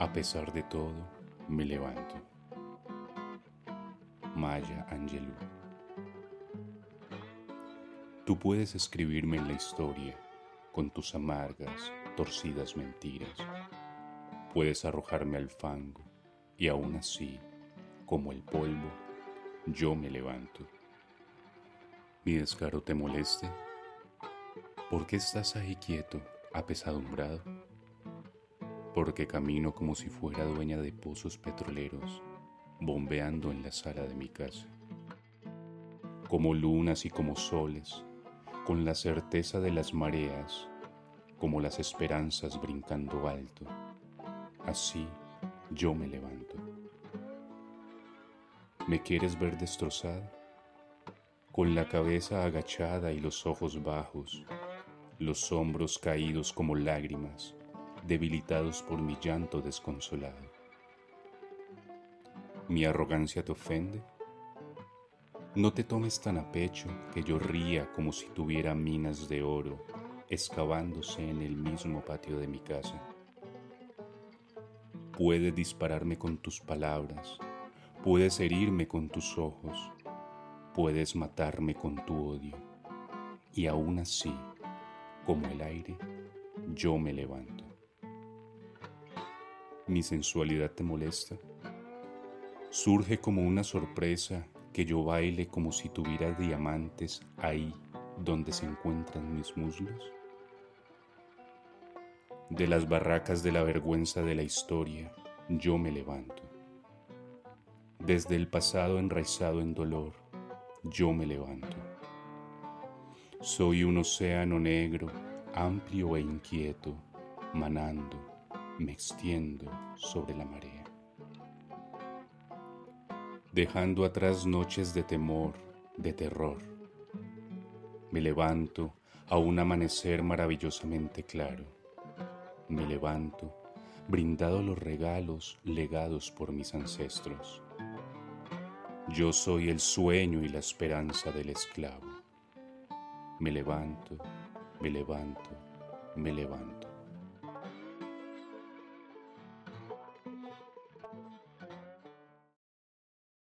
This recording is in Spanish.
A pesar de todo, me levanto. Maya Angelou. Tú puedes escribirme en la historia con tus amargas, torcidas mentiras. Puedes arrojarme al fango y aún así, como el polvo, yo me levanto. ¿Mi descaro te moleste? ¿Por qué estás ahí quieto, apesadumbrado? Porque camino como si fuera dueña de pozos petroleros, bombeando en la sala de mi casa. Como lunas y como soles, con la certeza de las mareas, como las esperanzas brincando alto, así yo me levanto. ¿Me quieres ver destrozada? Con la cabeza agachada y los ojos bajos, los hombros caídos como lágrimas, debilitados por mi llanto desconsolado. ¿Mi arrogancia te ofende? No te tomes tan a pecho que yo ría como si tuviera minas de oro excavándose en el mismo patio de mi casa. Puedes dispararme con tus palabras, puedes herirme con tus ojos, puedes matarme con tu odio, y aún así como el aire, yo me levanto. ¿Mi sensualidad te molesta? Surge como una sorpresa que yo baile como si tuviera diamantes ahí donde se encuentran mis muslos. De las barracas de la vergüenza de la historia, yo me levanto. Desde el pasado enraizado en dolor, yo me levanto. Soy un océano negro, amplio e inquieto, manando, me extiendo sobre la marea. Dejando atrás noches de temor, de terror, me levanto a un amanecer maravillosamente claro. Me levanto, brindado los regalos legados por mis ancestros. Yo soy el sueño y la esperanza del esclavo me levanto, me levanto, me levanto.